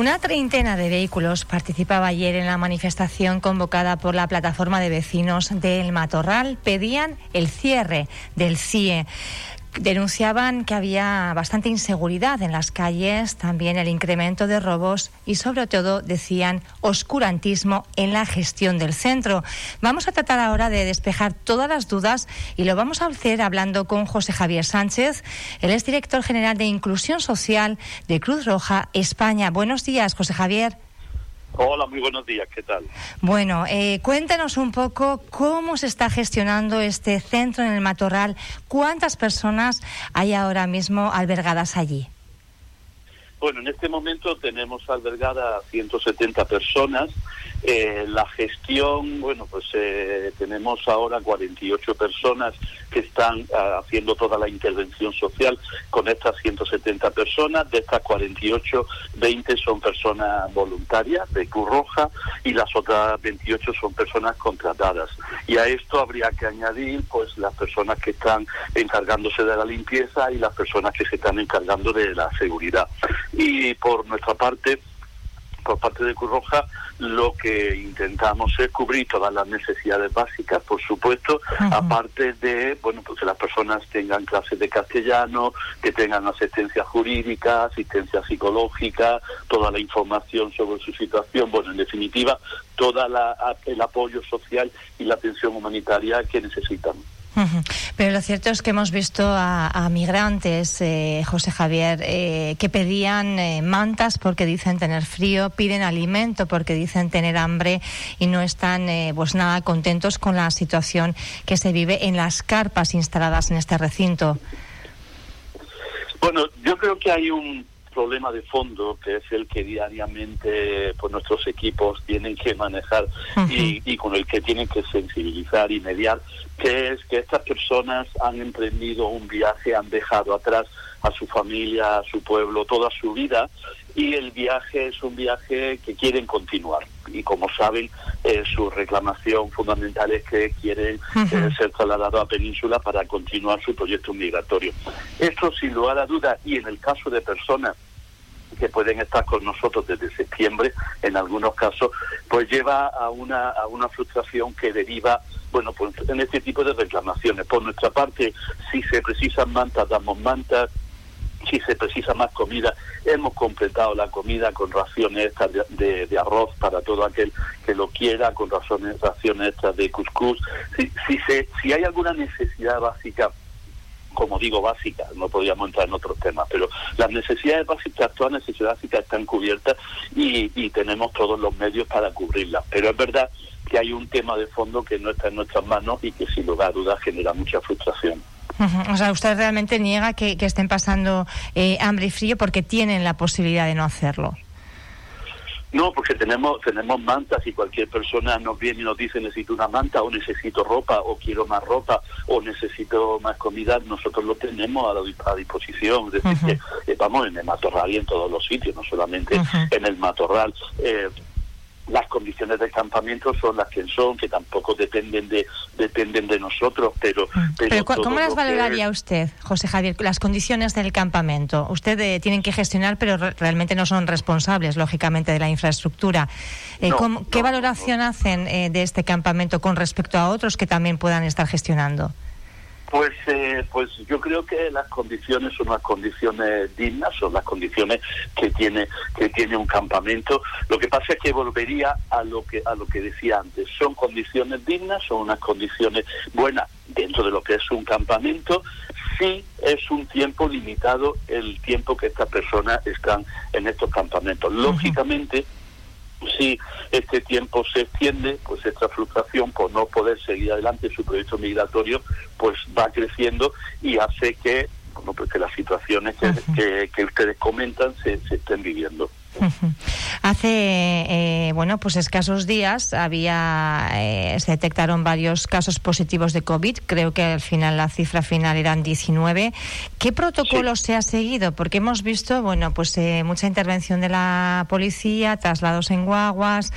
Una treintena de vehículos participaba ayer en la manifestación convocada por la plataforma de vecinos del Matorral. Pedían el cierre del CIE denunciaban que había bastante inseguridad en las calles, también el incremento de robos y sobre todo decían oscurantismo en la gestión del centro. Vamos a tratar ahora de despejar todas las dudas y lo vamos a hacer hablando con José Javier Sánchez. Él es director general de Inclusión Social de Cruz Roja España. Buenos días, José Javier. Hola, muy buenos días, ¿qué tal? Bueno, eh, cuéntanos un poco cómo se está gestionando este centro en el Matorral, cuántas personas hay ahora mismo albergadas allí. Bueno, en este momento tenemos albergadas 170 personas eh, la gestión, bueno, pues eh, tenemos ahora 48 personas que están ah, haciendo toda la intervención social con estas 170 personas. De estas 48, 20 son personas voluntarias de Cruz Roja y las otras 28 son personas contratadas. Y a esto habría que añadir pues las personas que están encargándose de la limpieza y las personas que se están encargando de la seguridad. Y por nuestra parte, por parte de Cruz Roja lo que intentamos es cubrir todas las necesidades básicas, por supuesto, aparte de bueno pues que las personas tengan clases de castellano, que tengan asistencia jurídica, asistencia psicológica, toda la información sobre su situación, bueno, en definitiva, todo el apoyo social y la atención humanitaria que necesitan. Pero lo cierto es que hemos visto a, migrantes, eh, José Javier, eh, que pedían eh, mantas porque dicen tener frío, piden alimento porque dicen tener hambre y no están pues nada contentos con la situación que se vive en las carpas instaladas en este recinto. Bueno, yo creo que hay un problema de fondo que es el que diariamente pues, nuestros equipos tienen que manejar y, y, con el que tienen que sensibilizar y mediar, que es que estas personas han emprendido un viaje, han dejado atrás a su familia, a su pueblo, toda su vida y el viaje es un viaje que quieren continuar. Y como saben, eh, su reclamación fundamental es que quieren eh, ser trasladados a Península para continuar su proyecto migratorio. Esto sin lugar a dudas, y en el caso de personas que pueden estar con nosotros desde septiembre, en algunos casos, pues lleva a una, a una frustración que deriva bueno, pues en este tipo de reclamaciones. Por nuestra parte, si se precisan mantas, damos mantas, si se precisa más comida, hemos completado la comida con raciones extras de, de, arroz para todo aquel que lo quiera, con raciones, raciones extras de cuscús. Si, si, se, si hay alguna necesidad básica como digo, básica, no podríamos entrar en otros temas, pero las necesidades básicas, todas las necesidades básicas están cubiertas y, y tenemos todos los medios para cubrirlas. Pero es verdad que hay un tema de fondo que no está en nuestras manos y que sin lugar a dudas genera mucha frustración. O sea, usted realmente niega que, estén pasando eh, hambre y frío porque tienen la posibilidad de no hacerlo. No, porque tenemos tenemos mantas y cualquier persona nos viene y nos dice necesito una manta o necesito ropa o quiero más ropa o necesito más comida, nosotros lo tenemos a, disposición. Es decir, que eh, vamos en el matorral y en todos los sitios, no solamente en el matorral. Eh, las condiciones del campamento son las que son, que tampoco dependen de dependen de nosotros, pero... Pero, ¿cómo las valoraría usted, José Javier, las condiciones del campamento? Ustedes eh, tienen que gestionar, pero realmente no son responsables, lógicamente, de la infraestructura. Eh, ¿Qué valoración hacen eh, de este campamento con respecto a otros que también puedan estar gestionando? Pues, eh, pues yo creo que las condiciones son unas condiciones dignas, son las condiciones que tiene que tiene un campamento. Lo que pasa es que volvería a lo que a lo que decía antes. Son condiciones dignas, son unas condiciones buenas dentro de lo que es un campamento. Sí es un tiempo limitado el tiempo que estas personas están en estos campamentos. Lógicamente si este tiempo se extiende, pues esta frustración por no poder seguir adelante su proyecto migratorio, pues va creciendo y hace que, bueno, pues que las situaciones que, que, ustedes comentan se, se estén viviendo. Hace eh, bueno pues escasos días había eh, se detectaron varios casos positivos de COVID. Creo que al final la cifra final eran 19. ¿Qué protocolo se ha seguido? Porque hemos visto bueno pues eh, mucha intervención de la policía, traslados en guaguas.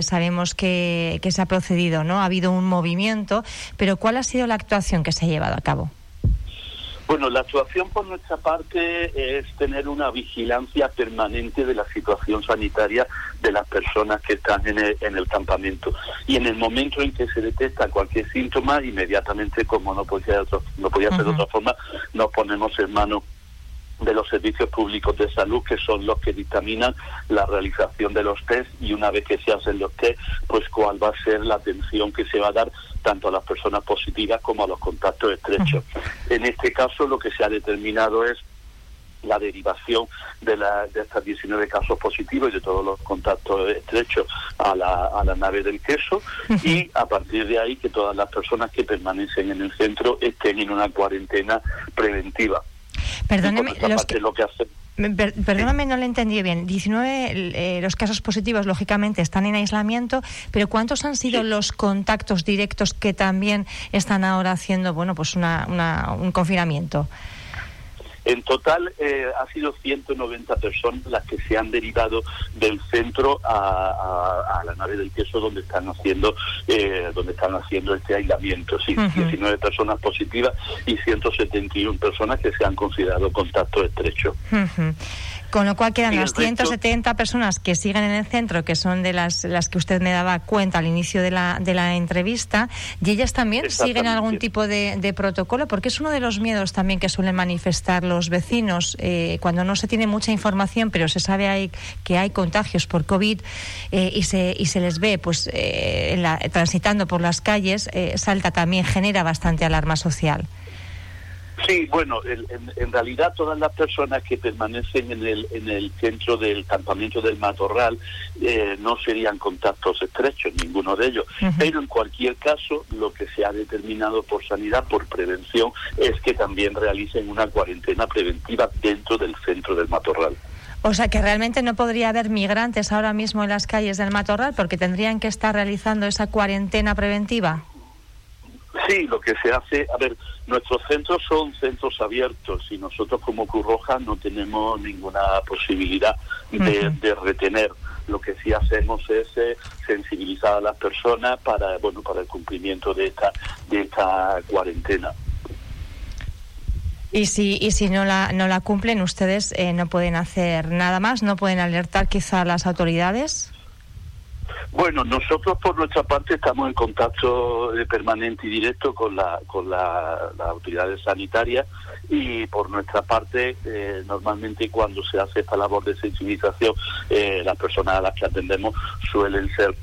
sabemos que, que se ha procedido, no ha habido un movimiento. Pero ¿cuál ha sido la actuación que se ha llevado a cabo? Bueno, la actuación por nuestra parte es tener una vigilancia permanente de la situación sanitaria de las personas que están en el, campamento. Y en el momento en que se detecta cualquier síntoma, inmediatamente, como no podía, no podía ser de otra forma, nos ponemos en manos de los servicios públicos de salud, que son los que dictaminan la realización de los test y una vez que se hacen los test, pues cuál va a ser la atención que se va a dar tanto a las personas positivas como a los contactos estrechos. En este caso, lo que se ha determinado es la derivación de, la, de estos 19 casos positivos y de todos los contactos estrechos a la, a la nave del queso y a partir de ahí que todas las personas que permanecen en el centro estén en una cuarentena preventiva. Perdóneme, Perdóname, no le entendí bien. 19 eh, los casos positivos, lógicamente, están en aislamiento, pero ¿cuántos han sido los contactos directos que también están ahora haciendo, bueno, pues una, un confinamiento? En total eh, ha sido 190 personas las que se han derivado del centro a, la nave del queso donde están haciendo eh, donde están haciendo este aislamiento. Sí, 19 personas positivas y 171 personas que se han considerado contacto estrecho. Con lo cual quedan las 170 personas que siguen en el centro, que son de las, las que usted me daba cuenta al inicio de la, de la entrevista, y ellas también siguen algún tipo de, protocolo, porque es uno de los miedos también que suelen manifestar los vecinos eh, cuando no se tiene mucha información, pero se sabe hay, que hay contagios por COVID eh, y, se, y se les ve pues eh, transitando por las calles, salta también, genera bastante alarma social. Sí, bueno, en, realidad todas las personas que permanecen en el, en el centro del campamento del Matorral eh, no serían contactos estrechos, ninguno de ellos. Pero en cualquier caso, lo que se ha determinado por sanidad, por prevención, es que también realicen una cuarentena preventiva dentro del centro del Matorral. O sea que realmente no podría haber migrantes ahora mismo en las calles del Matorral porque tendrían que estar realizando esa cuarentena preventiva. Sí, lo que se hace, a ver, nuestros centros son centros abiertos y nosotros como Cruz Roja no tenemos ninguna posibilidad de, retener. Lo que sí hacemos es eh, sensibilizar a las personas para, bueno, para el cumplimiento de esta, de esta cuarentena. Y si, y si no, la, no la cumplen, ustedes eh, no pueden hacer nada más, no pueden alertar quizá a las autoridades. Bueno, nosotros por nuestra parte estamos en contacto eh, permanente y directo con la con la, las autoridades sanitarias y por nuestra parte eh, normalmente cuando se hace esta labor de sensibilización eh, las personas a las que atendemos suelen ser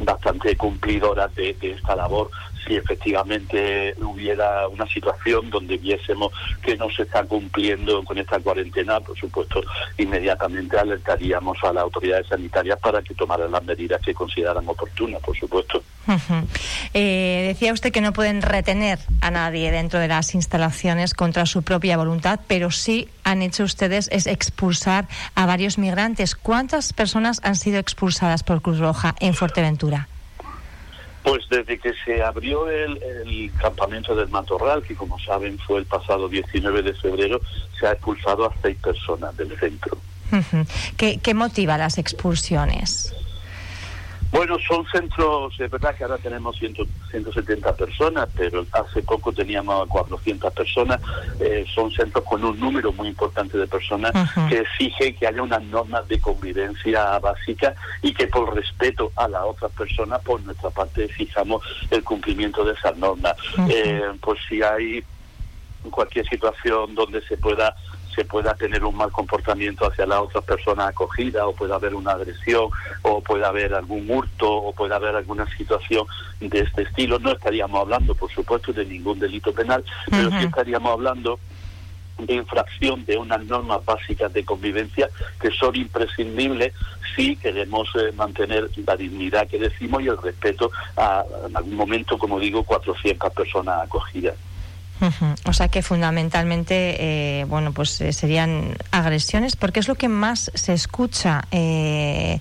bastante cumplidoras de, de esta labor si efectivamente hubiera una situación donde viésemos que no se está cumpliendo con esta cuarentena, por supuesto, inmediatamente alertaríamos a las autoridades sanitarias para que tomaran las medidas que consideraran oportunas, por supuesto. Eh, decía usted que no pueden retener a nadie dentro de las instalaciones contra su propia voluntad, pero sí han hecho ustedes es expulsar a varios migrantes. ¿Cuántas personas han sido expulsadas por Cruz Roja en Fuerteventura? Pues desde que se abrió el, campamento del Matorral, que como saben fue el pasado 19 de febrero, se ha expulsado a seis personas del centro. ¿Qué motiva las expulsiones? Bueno, son centros, es verdad que ahora tenemos 170 personas, pero hace poco teníamos 400 personas. Eh, son centros con un número muy importante de personas que exige que haya unas normas de convivencia básica y que por respeto a las otras personas, por nuestra parte, fijamos el cumplimiento de esas normas. Eh, por si hay cualquier situación donde se pueda se pueda tener un mal comportamiento hacia la otra persona acogida o pueda haber una agresión o puede haber algún hurto o puede haber alguna situación de este estilo. No estaríamos hablando, por supuesto, de ningún delito penal, pero sí estaríamos hablando de infracción de unas normas básicas de convivencia que son imprescindibles si queremos eh, mantener la dignidad que decimos y el respeto a, en algún momento, como digo, 400 personas acogidas. O sea que fundamentalmente, eh, bueno, pues eh, serían agresiones, porque es lo que más se escucha. Eh,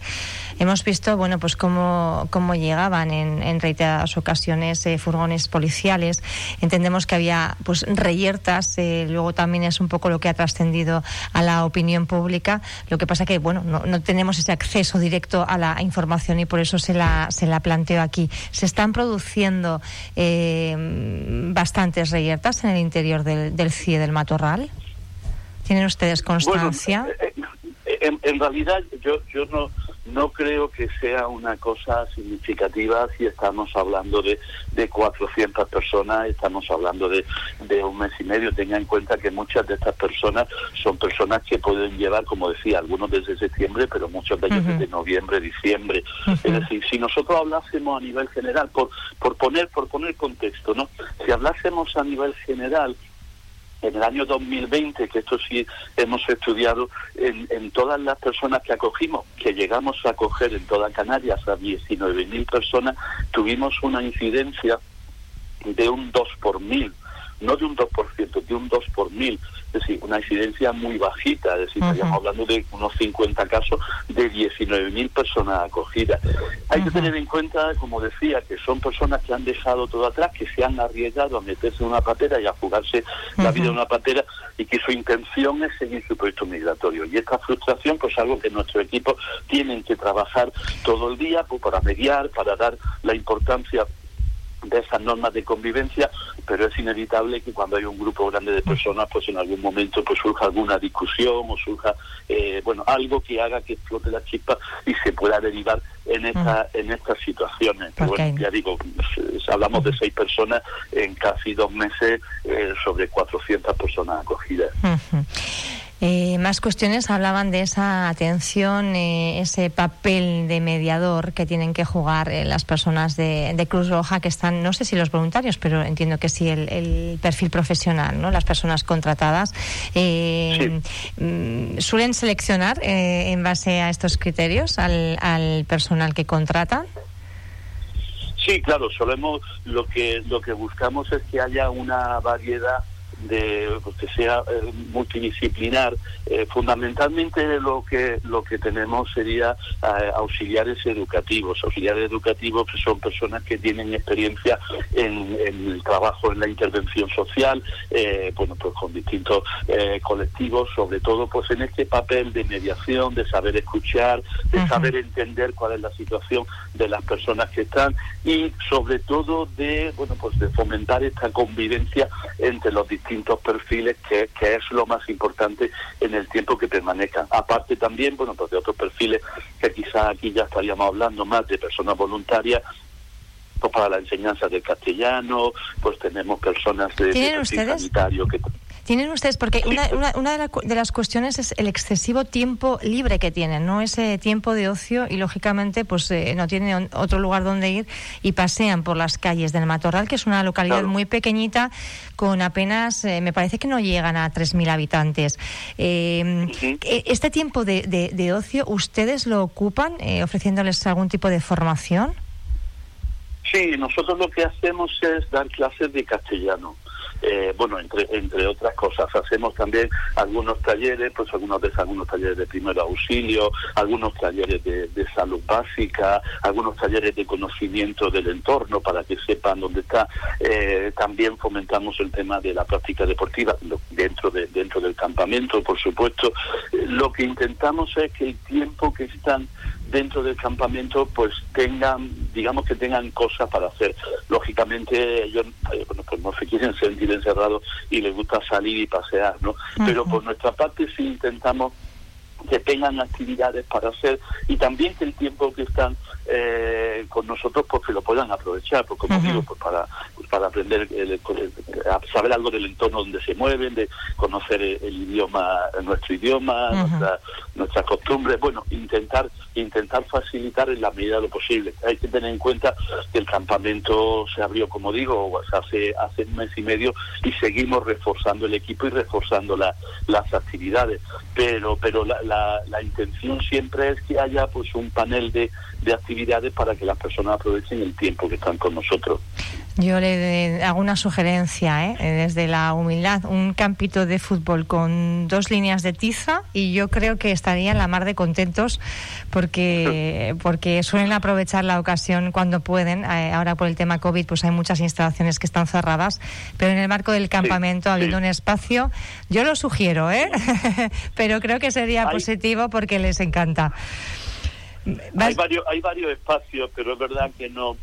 hemos visto, bueno, pues cómo, cómo llegaban en, reiteradas ocasiones furgones policiales. Entendemos que había, pues, reyertas. luego también es un poco lo que ha trascendido a la opinión pública. Lo que pasa que, bueno, no, no, tenemos ese acceso directo a la información y por eso se la, se la planteo aquí. Se están produciendo bastantes reyertas en el interior del, del CIE del Matorral. ¿Tienen ustedes constancia? en, realidad yo, yo no, no creo que sea una cosa significativa si estamos hablando de, de 400 personas, estamos hablando de, de un mes y medio. Tenga en cuenta que muchas de estas personas son personas que pueden llevar, como decía, algunos desde septiembre, pero muchos de ellos desde noviembre, diciembre. Es decir, si nosotros hablásemos a nivel general, por, por, poner, por poner contexto, ¿no? Si hablásemos a nivel general, en el año 2020, que esto sí hemos estudiado, en, todas las personas que acogimos, que llegamos a acoger en toda Canarias a 19.000 personas, tuvimos una incidencia de un 2 por mil, no de un 2%, de un 2 por mil es decir, una incidencia muy bajita, es decir, estaríamos hablando de unos 50 casos de 19.000 personas acogidas. Hay que tener en cuenta, como decía, que son personas que han dejado todo atrás, que se han arriesgado a meterse en una patera y a jugarse la vida en una patera y que su intención es seguir su proyecto migratorio. Y esta frustración, pues algo que nuestro equipo tienen que trabajar todo el día pues, para mediar, para dar la importancia de esas normas de convivencia, pero es inevitable que cuando hay un grupo grande de personas, pues en algún momento pues surja alguna discusión o surja eh, bueno algo que haga que explote la chispa y se pueda derivar en esta en estas situaciones. Bueno, ya digo, hablamos de seis personas en casi dos meses eh, sobre 400 personas acogidas. Eh, más cuestiones hablaban de esa atención, eh, ese papel de mediador que tienen que jugar eh, las personas de, Cruz Roja que están, no sé si los voluntarios, pero entiendo que sí el, perfil profesional, ¿no? Las personas contratadas mm, suelen seleccionar en base a estos criterios al, al personal que contratan. Sí, claro, solemos lo que lo que buscamos es que haya una variedad de pues, que sea eh, multidisciplinar. Eh, fundamentalmente lo que lo que tenemos sería eh, auxiliares educativos. Auxiliares educativos que son personas que tienen experiencia en, el trabajo en la intervención social bueno pues con distintos colectivos sobre todo pues en este papel de mediación de saber escuchar de saber entender cuál es la situación de las personas que están y sobre todo de bueno pues de fomentar esta convivencia entre los distintos distintos perfiles, que, es lo más importante en el tiempo que permanezcan. Aparte también, bueno, pues de otros perfiles que quizás aquí ya estaríamos hablando más de personas voluntarias, pues para la enseñanza del castellano, pues tenemos personas de, de sanitario que tienen ustedes, porque una, una, de, las cuestiones es el excesivo tiempo libre que tienen, ¿no? Ese tiempo de ocio y, lógicamente, pues eh, no tienen otro lugar donde ir y pasean por las calles del Matorral, que es una localidad muy pequeñita, con apenas, eh, me parece que no llegan a 3.000 habitantes. Eh, ¿Este tiempo de, de, ocio ustedes lo ocupan ofreciéndoles algún tipo de formación? Sí, nosotros lo que hacemos es dar clases de castellano. Eh, bueno, entre, entre otras cosas. Hacemos también algunos talleres, pues algunos de algunos talleres de primer auxilio, algunos talleres de, salud básica, algunos talleres de conocimiento del entorno para que sepan dónde está. Eh, también fomentamos el tema de la práctica deportiva dentro de dentro del campamento, por supuesto. Eh, lo que intentamos es que el tiempo que están dentro del campamento pues tengan, digamos que tengan cosas para hacer. Lógicamente ellos eh, bueno, pues no se quieren sentir encerrados y les gusta salir y pasear, ¿no? Pero por nuestra parte sí intentamos que tengan actividades para hacer y también que el tiempo que están eh, con nosotros pues que lo puedan aprovechar pues como digo pues para pues, para aprender el, saber algo del entorno donde se mueven de conocer el, idioma nuestro idioma nuestra, nuestras costumbres. Bueno intentar intentar facilitar en la medida de lo posible. Hay que tener en cuenta que el campamento se abrió como digo hace hace un mes y medio y seguimos reforzando el equipo y reforzando la, las actividades. Pero pero la, la, la, intención siempre es que haya pues un panel de, de actividades para que las personas aprovechen el tiempo que están con nosotros. Yo le hago una sugerencia, ¿eh? desde la humildad, un campito de fútbol con dos líneas de tiza y yo creo que estarían la mar de contentos porque, porque suelen aprovechar la ocasión cuando pueden. Eh, ahora por el tema COVID pues hay muchas instalaciones que están cerradas, pero en el marco del campamento, habiendo un espacio, yo lo sugiero, ¿eh? pero creo que sería positivo porque les encanta. Hay varios, hay varios espacios, pero es verdad que no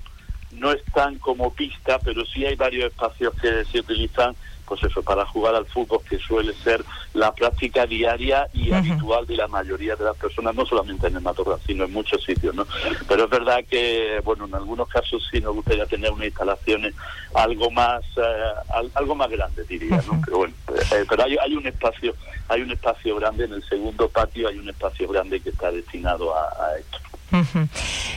no están como pista, pero sí hay varios espacios que se utilizan pues eso, para jugar al fútbol, que suele ser la práctica diaria y habitual de la mayoría de las personas, no solamente en el matorral, sino en muchos sitios, ¿no? Pero es verdad que, bueno, en algunos casos sí nos gustaría tener unas instalaciones algo más, eh, algo más grande, diría, ¿no? Pero bueno, eh, pero hay, hay un espacio, hay un espacio grande en el segundo patio, hay un espacio grande que está destinado a esto.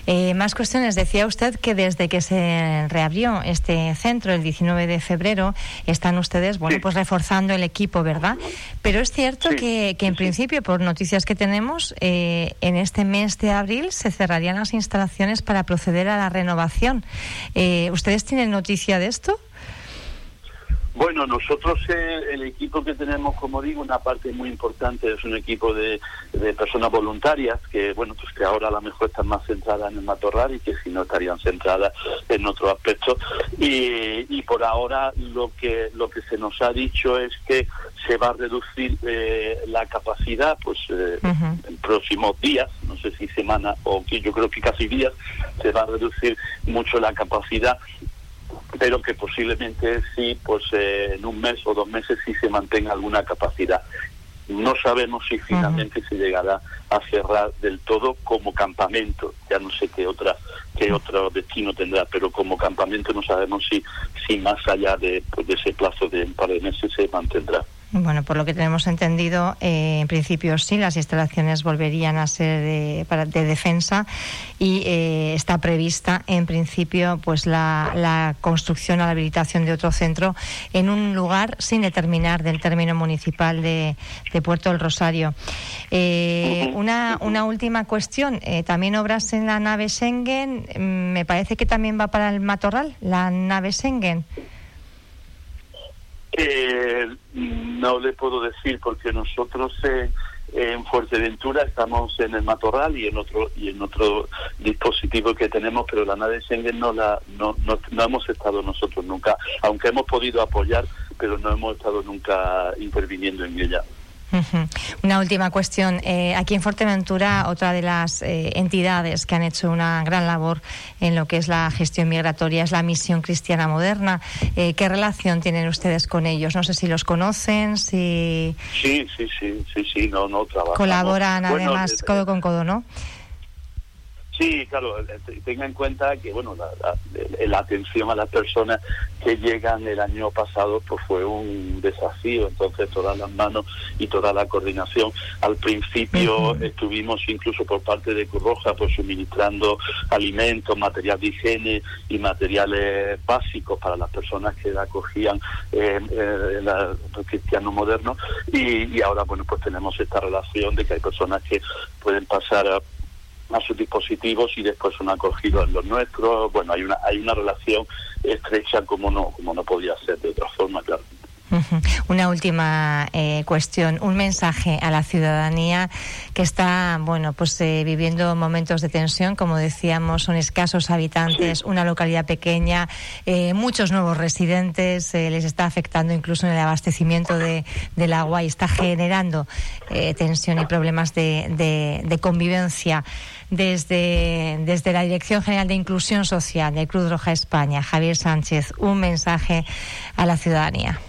Eh, más cuestiones. Decía usted que desde que se reabrió este centro el 19 de febrero están ustedes, bueno, pues reforzando el equipo, ¿verdad? Pero es cierto que, en principio, por noticias que tenemos, eh, en este mes de abril se cerrarían las instalaciones para proceder a la renovación. Eh, ¿Ustedes tienen noticia de esto? Bueno, nosotros eh, el equipo que tenemos, como digo, una parte muy importante es un equipo de, personas voluntarias que, bueno, pues que ahora a lo mejor están más centradas en el matorral y que si no estarían centradas en otros aspectos. Y, por ahora lo que lo que se nos ha dicho es que se va a reducir eh, la capacidad, pues eh, en próximos días, no sé si semana o yo creo que casi días, se va a reducir mucho la capacidad pero que posiblemente sí, pues eh, en un mes o dos meses sí se mantenga alguna capacidad. No sabemos si finalmente se llegará a cerrar del todo como campamento. Ya no sé qué otra qué otro destino tendrá, pero como campamento no sabemos si si más allá de, pues, de ese plazo de un par de meses se mantendrá. Bueno, por lo que tenemos entendido, eh, en principio sí, las instalaciones volverían a ser de, para, de defensa y eh, está prevista, en principio, pues la, construcción o la habilitación de otro centro en un lugar sin determinar del término municipal de, Puerto del Rosario. Eh, una, una última cuestión, también obras en la nave Schengen, mm, me parece que también va para el Matorral, la nave Schengen. Eh, no le puedo decir porque nosotros eh, en Fuerteventura estamos en el Matorral y en otro y en otro dispositivo que tenemos, pero la nave Schengen no la no, no, no hemos estado nosotros nunca, aunque hemos podido apoyar, pero no hemos estado nunca interviniendo en ella. Una última cuestión. Eh, aquí en Fuerteventura, otra de las eh, entidades que han hecho una gran labor en lo que es la gestión migratoria es la Misión Cristiana Moderna. Eh, ¿Qué relación tienen ustedes con ellos? No sé si los conocen, si... Sí, sí, sí, sí, sí, no, no trabajan. Colaboran además codo con codo, ¿no? Sí, claro, eh, tenga en cuenta que bueno la, atención a las personas que llegan el año pasado pues fue un desafío, entonces todas las manos y toda la coordinación. Al principio estuvimos incluso por parte de Cruz Roja pues suministrando alimentos, material de higiene y materiales básicos para las personas que acogían eh, eh, el cristiano moderno. Y, y ahora bueno pues tenemos esta relación de que hay personas que pueden pasar a a sus dispositivos y después son acogidos en los nuestros. Bueno, hay una hay una relación estrecha como no como no podía ser de otra forma, claro. Una última eh, cuestión, un mensaje a la ciudadanía que está, bueno, pues eh, viviendo momentos de tensión, como decíamos, son escasos habitantes, una localidad pequeña, eh, muchos nuevos residentes, les está afectando incluso en el abastecimiento de, del agua y está generando tensión y problemas de, de convivencia. Desde, desde la Dirección General de Inclusión Social de Cruz Roja España, Javier Sánchez, un mensaje a la ciudadanía.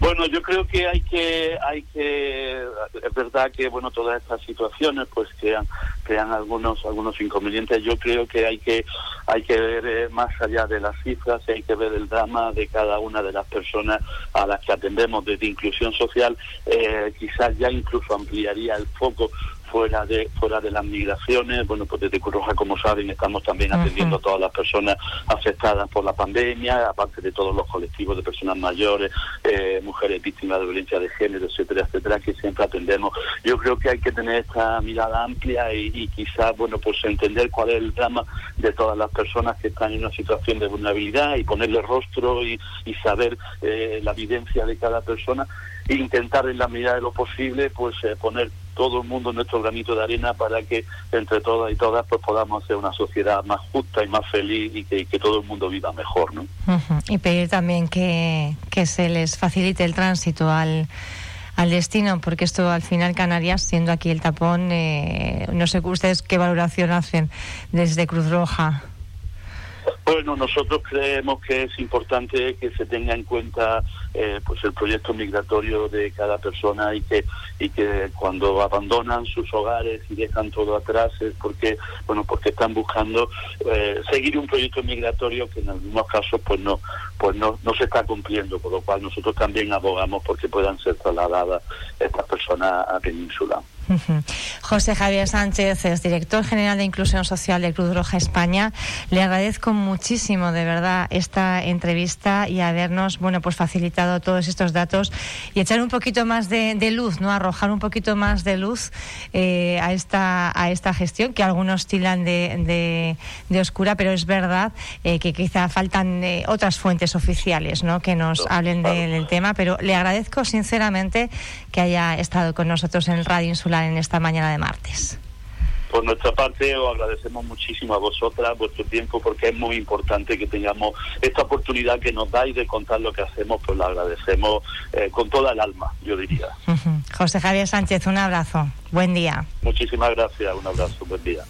Bueno, yo creo que hay que, hay que, es verdad que bueno todas estas situaciones pues crean, crean algunos, algunos inconvenientes. Yo creo que hay que, hay que ver eh, más allá de las cifras, hay que ver el drama de cada una de las personas a las que atendemos desde inclusión social. Eh, quizás ya incluso ampliaría el foco fuera de fuera de las migraciones. Bueno, pues desde Cruz como saben, estamos también atendiendo a todas las personas afectadas por la pandemia, aparte de todos los colectivos de personas mayores, eh, mujeres víctimas de violencia de género, etcétera, etcétera, que siempre atendemos. Yo creo que hay que tener esta mirada amplia y, quizás, bueno, pues entender cuál es el drama de todas las personas que están en una situación de vulnerabilidad y ponerle rostro y, saber eh, la vivencia de cada persona e intentar en la medida de lo posible pues eh, poner todo el mundo nuestro granito de arena para que entre todas y todas pues podamos hacer una sociedad más justa y más feliz y que, todo el mundo viva mejor, ¿no? Y pedir también que, que se les facilite el tránsito al al destino, porque esto al final Canarias, siendo aquí el tapón, eh, no sé ustedes qué valoración hacen desde Cruz Roja. Bueno, nosotros creemos que es importante que se tenga en cuenta eh, pues el proyecto migratorio de cada persona y que y que cuando abandonan sus hogares y dejan todo atrás es porque bueno porque están buscando eh, seguir un proyecto migratorio que en algunos casos pues no pues no, no se está cumpliendo por lo cual nosotros también abogamos porque puedan ser trasladadas estas personas a Península. José Javier Sánchez es director general de Inclusión Social de Cruz Roja España. Le agradezco muchísimo, de verdad, esta entrevista y habernos, bueno, pues facilitado todos estos datos y echar un poquito más de, luz, ¿no? Arrojar un poquito más de luz eh, a esta a esta gestión que algunos tilan de, de, oscura, pero es verdad eh, que quizá faltan eh, otras fuentes oficiales, ¿no? Que nos hablen del tema. Pero le agradezco sinceramente que haya estado con nosotros en el Radio Insular en esta mañana de martes. Por nuestra parte, os agradecemos muchísimo a vosotras vuestro tiempo porque es muy importante que tengamos esta oportunidad que nos dais de contar lo que hacemos, pues lo agradecemos eh, con toda el alma, yo diría. José Javier Sánchez, un abrazo. Buen día. Muchísimas gracias, un abrazo, buen día.